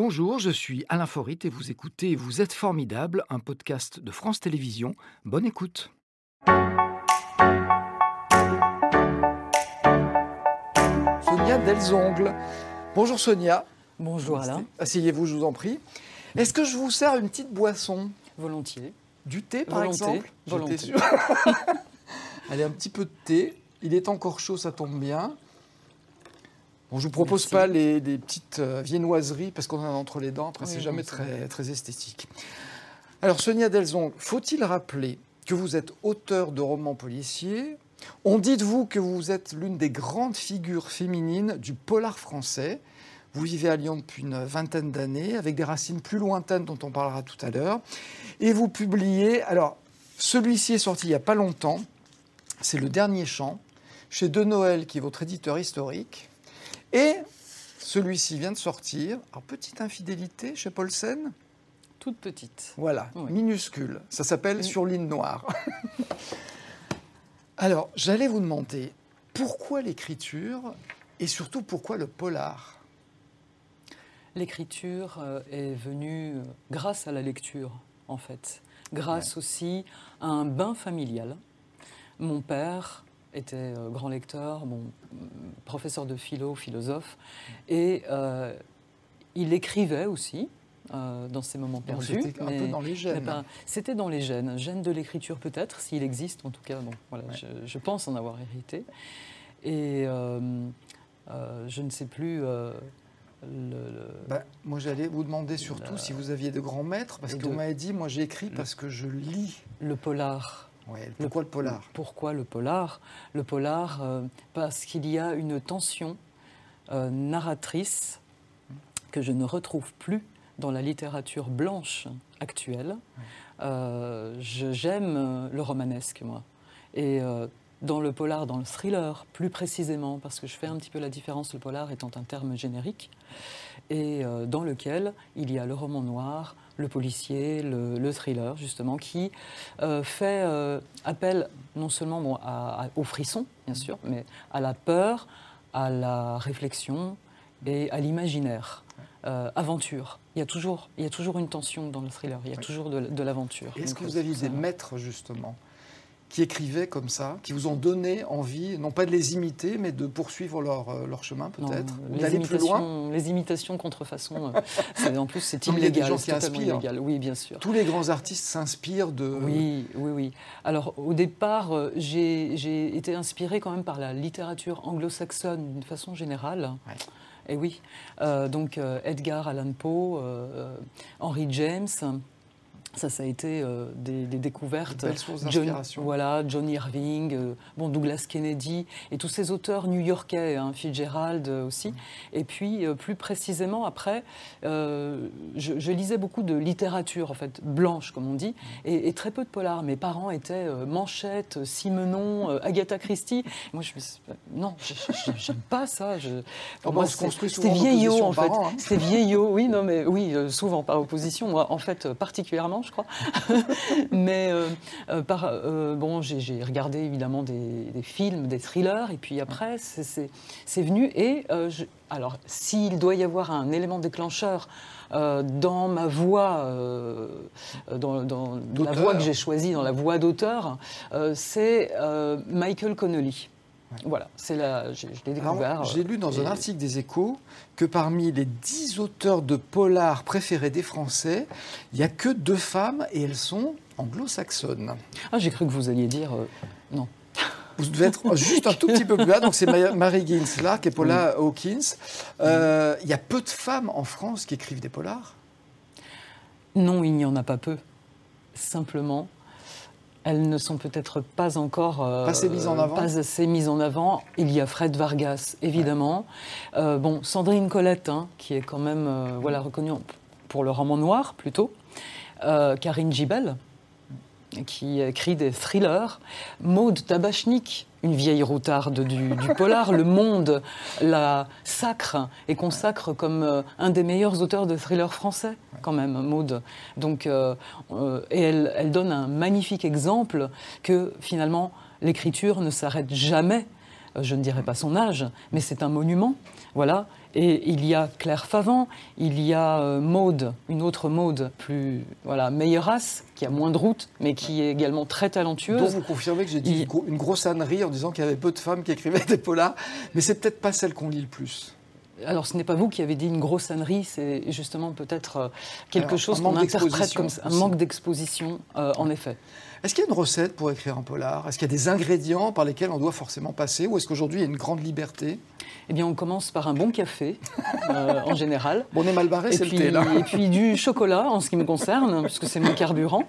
Bonjour, je suis Alain Forit et vous écoutez Vous êtes formidable, un podcast de France Télévisions. Bonne écoute. Sonia Delzongle. Bonjour Sonia. Bonjour Alain. Asseyez-vous, je vous en prie. Est-ce que je vous sers une petite boisson? Volontiers. Du thé par Volonté. exemple? Sûr. Allez, un petit peu de thé. Il est encore chaud, ça tombe bien. Bon, je vous propose Merci. pas les, les petites euh, viennoiseries parce qu'on en a entre les dents. Après, Oui, c'est jamais très, très esthétique. Alors, Sonia Delzong, faut-il rappeler que vous êtes auteur de romans policiers? On dit de vous que vous êtes l'une des grandes figures féminines du polar français. Vous vivez à Lyon depuis une vingtaine d'années, avec des racines plus lointaines dont on parlera tout à l'heure. Et vous publiez, alors, celui-ci est sorti il n'y a pas longtemps, c'est Le Dernier Chant, chez De Noël, qui est votre éditeur historique. Et celui-ci vient de sortir. Alors, petite infidélité chez Paulsen. Toute petite. Voilà, Oui. minuscule. Ça s'appelle Oui. Sur ligne noire. Alors, j'allais vous demander pourquoi l'écriture et surtout pourquoi le polar? L'écriture euh, est venue euh, grâce à la lecture, en fait. Grâce aussi à un bain familial. Mon père était euh, grand lecteur, bon, professeur de philo, philosophe, et euh, il écrivait aussi. euh, dans ses moments Donc, perdus. c'était un mais- peu dans les gènes. C'était dans les gènes, gènes de l'écriture peut-être, s'il existe en tout cas. Bon, voilà, Ouais. je, je pense en avoir hérité. Et euh, euh, je ne sais plus. le- le- Bah, moi, j'allais vous demander surtout La- si vous aviez de grands maîtres, parce que de- dit, moi, j'écris parce que je lis. le polar. Pourquoi le polar? Pourquoi le polar? Le polar, euh, parce qu'il y a une tension euh, narratrice que je ne retrouve plus dans la littérature blanche actuelle. Euh, J'aime le romanesque, moi. Et dans le polar, dans le thriller, plus précisément, parce que je fais un petit peu la différence, le polar étant un terme générique, et euh, dans lequel il y a le roman noir, le policier, le, le thriller, justement, qui euh, fait euh, appel non seulement bon, à- à- au frisson, bien sûr, mais à la peur, à la réflexion et à l'imaginaire. Euh, aventure. Il y, a toujours, il y a toujours une tension dans le thriller, il y a Oui. toujours de, de l'aventure. Est-ce que vous aviez des maîtres, justement, qui écrivaient comme ça, qui vous ont donné envie, non pas de les imiter, mais de poursuivre leur, euh, leur chemin, peut-être D'aller plus loin imitations, les imitations contrefaçon, euh, en plus c'est Non, mais il y a des illégal, gens c'est qui totalement illégal. Oui, bien sûr. Tous les grands artistes s'inspirent de. Oui, oui, oui. Alors au départ, euh, j'ai été inspirée quand même par la littérature anglo-saxonne d'une façon générale. Ouais. Et oui, Euh, donc Edgar Allan Poe, euh, Henry James. Ça, ça a été euh, des, des découvertes. John, voilà, John Irving, euh, bon, Douglas Kennedy, et tous ces auteurs new-yorkais, hein, Fitzgerald euh, aussi. Et puis, euh, plus précisément, après, je, je lisais beaucoup de littérature, en fait, blanche, comme on dit, et, et très peu de polar. Mes parents étaient Manchette, Simenon, Agatha Christie. Moi, je me suis dit, non, j'aime pas ça. Je, Oh, bah, c'était vieillot, en fait. hein. C'était vieillot, oui, non, mais oui, souvent par opposition, moi, en fait, particulièrement, je crois. mais euh, euh, par, euh, bon, j'ai j'ai regardé évidemment des, des films, des thrillers, et puis après, c'est- venu. Et je- alors, s'il doit y avoir un élément déclencheur euh, dans ma voix, euh, dans, dans la voix que j'ai choisie, dans la voix d'auteur, euh, c'est Michael Connolly. Voilà, c'est la, je, je l'ai découvert. J'ai lu dans un et- article des Échos que parmi les dix auteurs de polar préférés des Français, il n'y a que deux femmes et elles sont anglo-saxonnes. Ah, j'ai cru que vous alliez dire euh, non. Vous devez être juste un tout petit peu plus bas. Donc c'est Ma- Mary Ginslark et Paula Hawkins. Euh, Il y a peu de femmes en France qui écrivent des polars? Non, il n'y en a pas peu. Simplement, elles ne sont peut-être pas encore euh, Pas assez mises en avant Pas assez mises en avant. Il y a Fred Vargas, évidemment. Euh, bon, Sandrine Colette, hein, qui est quand même euh, voilà reconnue pour le roman noir plutôt. Karine Gibel, qui écrit des thrillers. Maude Tabachnik, une vieille routarde du, polar. Le Monde la sacre et consacre comme euh, un des meilleurs auteurs de thrillers français, quand même, Maude. Donc, euh, euh, et elle, elle donne un magnifique exemple que finalement, l'écriture ne s'arrête jamais je ne dirais pas son âge, mais c'est un monument. Voilà. Et il y a Claire Favant, il y a euh, Maude, une autre Maude, plus voilà, meilleure race, qui a moins de route, mais qui est également très talentueuse. Donc vous confirmez que j'ai dit une grosse ânerie en disant qu'il y avait peu de femmes qui écrivaient des polars, mais c'est peut-être pas celle qu'on lit le plus. Alors, ce n'est pas vous qui avez dit une grosse ânerie, c'est justement peut-être euh, quelque chose qu'on interprète comme un manque d'exposition, euh, en effet. Est-ce qu'il y a une recette pour écrire un polar? Est-ce qu'il y a des ingrédients par lesquels on doit forcément passer Ou est-ce qu'aujourd'hui, il y a une grande liberté? Eh bien, on commence par un bon café, euh, en général. Bon, on est mal barré, c'est le thé, là. Et puis du chocolat, en ce qui me concerne, puisque c'est mon carburant.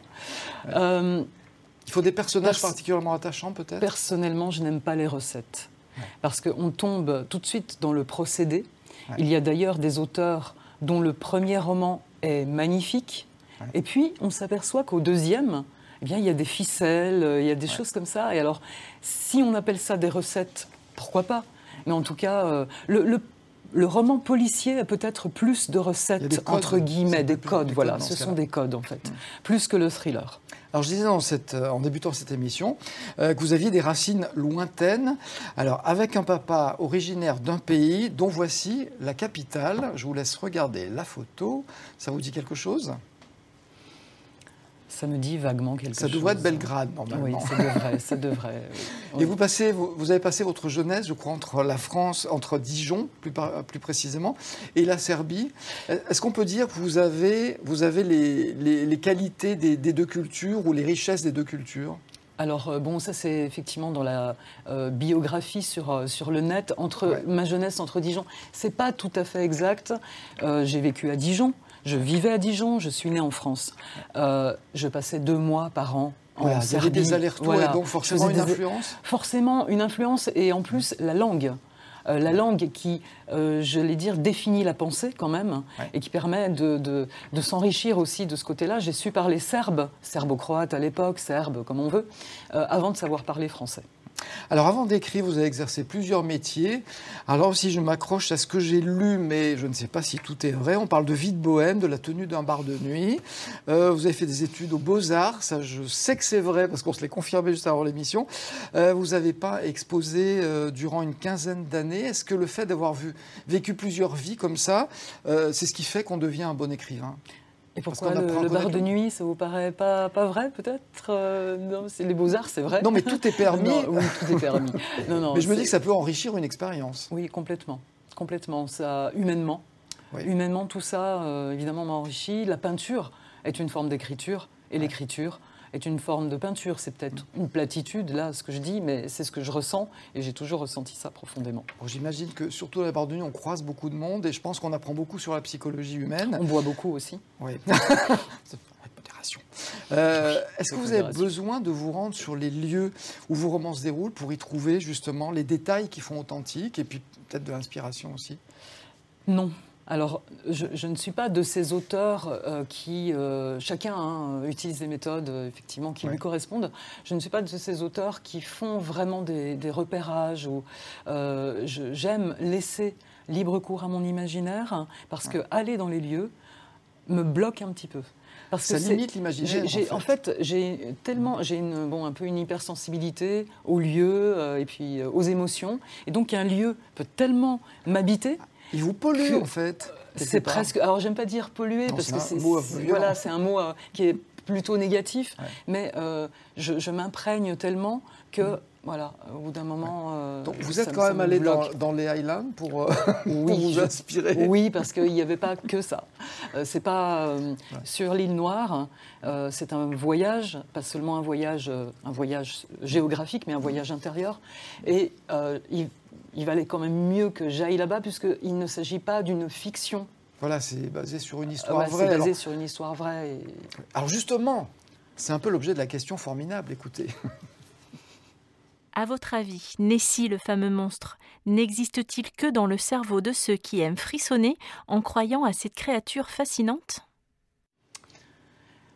il faut des personnages particulièrement attachants, peut-être? Personnellement, je n'aime pas les recettes. Parce qu'on tombe tout de suite dans le procédé. Il y a d'ailleurs des auteurs dont le premier roman est magnifique, et puis on s'aperçoit qu'au deuxième, eh bien, il y a des ficelles, il y a des choses comme ça. Et alors, si on appelle ça des recettes, pourquoi pas? Mais en tout cas, euh, le, le, roman policier a peut-être plus de recettes, entre guillemets, des codes. Voilà, ce sont des codes, en fait, mm. plus que le thriller. Alors je disais dans cette, euh, en débutant cette émission euh, que vous aviez des racines lointaines. Alors avec un papa originaire d'un pays dont voici la capitale. Je vous laisse regarder la photo. Ça vous dit quelque chose? Ça me dit vaguement quelque chose. Ça devrait être Belgrade, normalement. Oui, ça devrait. ça devrait Et vous, passez, vous, avez passé votre jeunesse, je crois, entre la France, entre Dijon, plus, plus précisément, et la Serbie. Est-ce qu'on peut dire que vous avez, vous avez les, les, qualités des, deux cultures ou les richesses des deux cultures? Alors, euh, bon, ça, c'est effectivement dans la euh, biographie sur, euh, sur le net. Entre ma jeunesse entre Dijon, c'est pas tout à fait exact. J'ai vécu à Dijon. Je vivais à Dijon, je suis née en France. Euh, je passais deux mois par an en voilà, Serbie. Il y avait des allers-retours et donc forcément une influence Forcément une influence et en plus la langue. Euh, la langue qui, euh, je vais dire, définit la pensée quand même et qui permet de, de s'enrichir aussi de ce côté-là. J'ai su parler serbe, serbo-croate à l'époque, serbe comme on veut, avant de savoir parler français. Alors avant d'écrire, vous avez exercé plusieurs métiers. Alors si je m'accroche à ce que j'ai lu, mais je ne sais pas si tout est vrai, on parle de vie de bohème, de la tenue d'un bar de nuit. Euh, vous avez fait des études aux beaux-arts, ça je sais que c'est vrai parce qu'on se l'est confirmé juste avant l'émission. Euh, vous n'avez pas exposé euh, durant une quinzaine d'années. Est-ce que le fait d'avoir vécu plusieurs vies comme ça, c'est ce qui fait qu'on devient un bon écrivain? Et pourquoi le, bar de nuit, ça vous paraît pas, pas vrai peut-être euh, Non, c'est les beaux-arts, c'est vrai. Non, mais tout est permis. oui, tout est permis. non, non, mais je me dis que ça peut enrichir une expérience. Oui, complètement. Complètement. Ça, humainement. Humainement, tout ça, euh, évidemment, m'a enrichi. La peinture est une forme d'écriture. Et l'écriture, est une forme de peinture. C'est peut-être une platitude, là, ce que je dis, mais c'est ce que je ressens et j'ai toujours ressenti ça profondément. J'imagine que, surtout à la barre de nuit, on croise beaucoup de monde et je pense qu'on apprend beaucoup sur la psychologie humaine. On boit beaucoup aussi. Oui. Euh, Est-ce que vous avez besoin de vous rendre sur les lieux où vos romans se déroulent pour y trouver justement les détails qui font authentique et puis peut-être de l'inspiration aussi? Non, alors, je, ne suis pas de ces auteurs euh, qui, euh, chacun hein, utilise des méthodes euh, effectivement qui lui correspondent. Je ne suis pas de ces auteurs qui font vraiment des, repérages. Ou j'aime laisser libre cours à mon imaginaire parce que aller dans les lieux me bloque un petit peu. Parce ça limite l'imaginaire. En fait, j'ai tellement, j'ai une, bon, un peu une hypersensibilité aux lieux et puis aux émotions, et donc un lieu peut tellement m'habiter il vous pollue, en fait. C'est presque. Alors, j'aime pas dire polluer, parce que c'est. Voilà, c'est un mot euh, qui est plutôt négatif, mais euh, je, m'imprègne tellement que. Voilà, au bout d'un moment. Euh, Donc vous êtes quand même allé dans, les Highlands pour, vous inspirer Oui, parce qu'il n'y avait pas que ça. c'est pas sur l'île Noire, c'est un voyage, pas seulement un voyage, un voyage géographique, mais un voyage intérieur. Et il il valait quand même mieux que j'aille là-bas, puisqu'il ne s'agit pas d'une fiction. Voilà, c'est basé sur une histoire vraie. C'est basé sur une histoire vraie. Alors justement, c'est un peu l'objet de la question formidable, écoutez. À votre avis, Nessie, le fameux monstre, n'existe-t-il que dans le cerveau de ceux qui aiment frissonner en croyant à cette créature fascinante?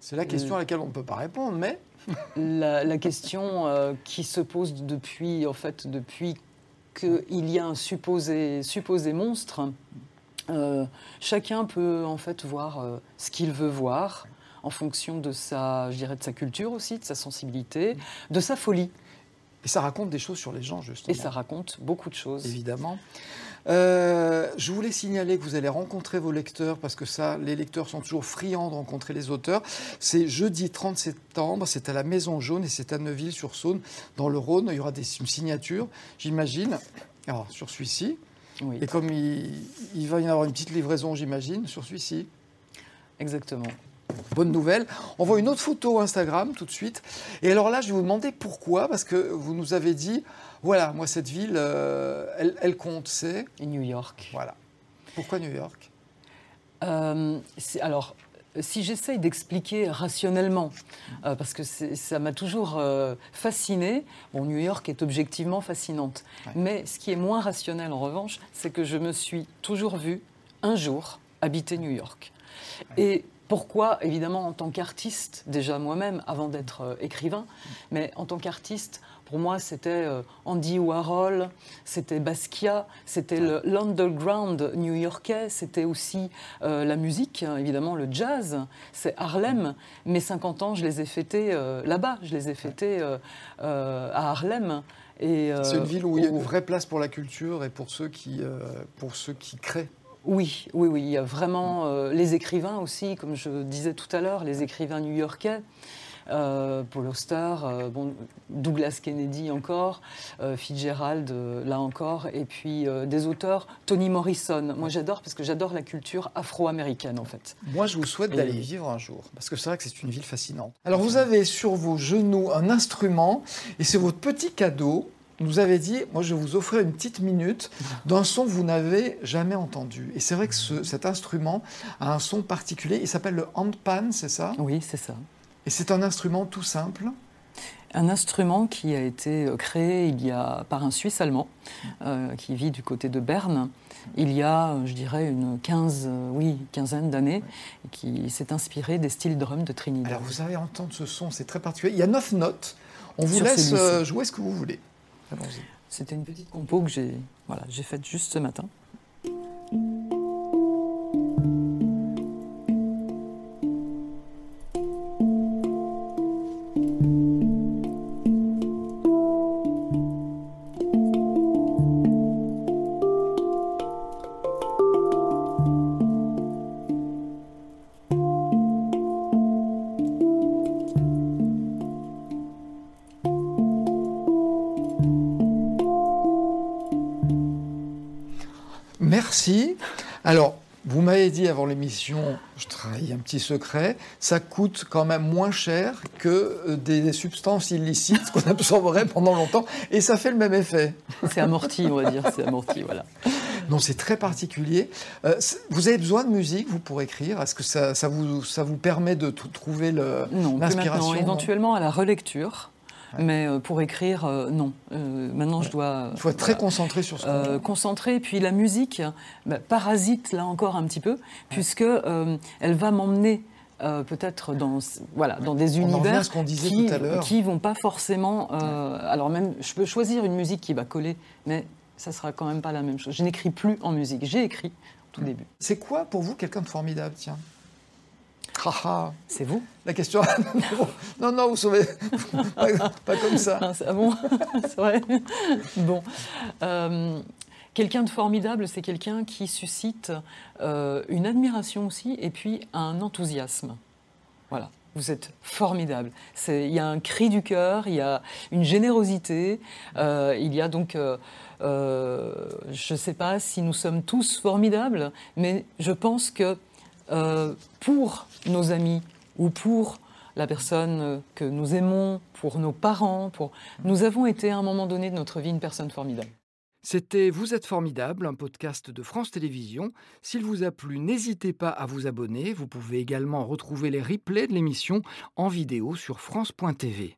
C'est la question à laquelle on ne peut pas répondre, mais... la, question euh, qui se pose depuis, en fait, depuis qu'il y a un supposé, supposé monstre, euh, chacun peut en fait voir euh, ce qu'il veut voir en fonction de sa, je dirais, de sa culture aussi, de sa sensibilité, de sa folie. Et ça raconte des choses sur les gens, justement. Et ça raconte beaucoup de choses. Évidemment. Euh, je voulais signaler que vous allez rencontrer vos lecteurs, parce que ça, les lecteurs sont toujours friands de rencontrer les auteurs. C'est jeudi 30 septembre, c'est à la Maison Jaune et c'est à Neuville-sur-Saône, dans le Rhône. Il y aura des, une signature, j'imagine, alors, sur celui-ci. Oui, Et comme il, il va y avoir une petite livraison, j'imagine, sur celui-ci. exactement. Bonne nouvelle. On voit une autre photo Instagram tout de suite. Et alors là, je vais vous demander pourquoi, parce que vous nous avez dit, voilà, moi cette ville, euh, elle, elle compte, c'est New York. voilà. Pourquoi New York? Euh, alors, si j'essaye d'expliquer rationnellement, euh, parce que ça m'a toujours euh, fasciné, bon, New York est objectivement fascinante, Ouais. mais ce qui est moins rationnel en revanche, c'est que je me suis toujours vue un jour habiter New York. Et pourquoi Évidemment, en tant qu'artiste, déjà moi-même, avant d'être euh, écrivain, mais en tant qu'artiste, pour moi, c'était euh, Andy Warhol, c'était Basquiat, c'était l'underground new-yorkais, c'était aussi euh, la musique, hein, évidemment le jazz, c'est Harlem. Mes 50 ans, je les ai fêtés euh, là-bas, je les ai fêtés euh, à Harlem. C'est une ville où il y a une vraie place pour la culture et pour ceux qui, pour ceux qui créent. Oui, oui, oui. Il y a vraiment euh, les écrivains aussi, comme je disais tout à l'heure, les écrivains new-yorkais. Euh, Paul Auster, euh, bon, Douglas Kennedy encore, euh, Fitzgerald là encore, et puis des auteurs, Toni Morrison. Moi j'adore parce que j'adore la culture afro-américaine en fait. Moi, je vous souhaite Et- d'aller vivre un jour, parce que c'est vrai que c'est une ville fascinante. Alors, vous avez sur vos genoux un instrument, et c'est votre petit cadeau. Nous avez dit, moi, je vais vous offrir une petite minute d'un son que vous n'avez jamais entendu. Et c'est vrai que ce- cet instrument a un son particulier. Il s'appelle le handpan, c'est ça? Oui, c'est ça. Et c'est un instrument tout simple? Un instrument qui a été euh, créé il y a par un Suisse allemand euh, qui vit du côté de Berne. Il y a, euh, je dirais, une quinze, euh, oui, quinzaine d'années, et qui s'est inspiré des styles drum de Trinidad. Alors, vous allez entendre ce son, c'est très particulier. Il y a neuf notes. On vous Sur laisse jouer ce que vous voulez. C'était une petite compo que j'ai voilà, faite juste ce matin. Merci. Alors, vous m'avez dit avant l'émission, je trahis un petit secret, ça coûte quand même moins cher que euh, des substances illicites qu'on absorberait pendant longtemps, et ça fait le même effet. C'est amorti, on va dire, c'est amorti, voilà. Non, c'est très particulier. Euh, vous avez besoin de musique, vous, pour écrire? Est-ce que ça, ça vous, ça vous permet de trouver Non, l'inspiration maintenant, non éventuellement à la relecture, Ouais. mais euh, pour écrire, euh, non. Euh, maintenant, je dois... Il faut être très concentré sur ce qu'on concentré. Puis la musique bah, parasite là encore un petit peu, puisque elle va m'emmener euh, peut-être dans, voilà, dans des On univers ce qu'on disait qui tout à l'heure. qui vont pas forcément. euh, alors même, je peux choisir une musique qui va coller, mais ça sera quand même pas la même chose. Je n'écris plus en musique. J'ai écrit au tout début. C'est quoi pour vous quelqu'un de formidable Tiens? Haha. C'est vous? La question. non, non, vous sauvez. pas, pas comme ça. Ah, c'est- ah bon C'est vrai Bon. Euh, quelqu'un de formidable, c'est quelqu'un qui suscite euh, une admiration aussi et puis un enthousiasme. Voilà. Vous êtes formidable. Il y a un cri du cœur, il y a une générosité, euh, il y a donc, euh, euh, je ne sais pas si nous sommes tous formidables, mais je pense que euh, pour nos amis ou pour la personne que nous aimons, pour nos parents, pour... nous avons été à un moment donné de notre vie une personne formidable. C'était Vous êtes formidable, un podcast de France Télévisions. S'il vous a plu, n'hésitez pas à vous abonner. Vous pouvez également retrouver les replays de l'émission en vidéo sur France.tv.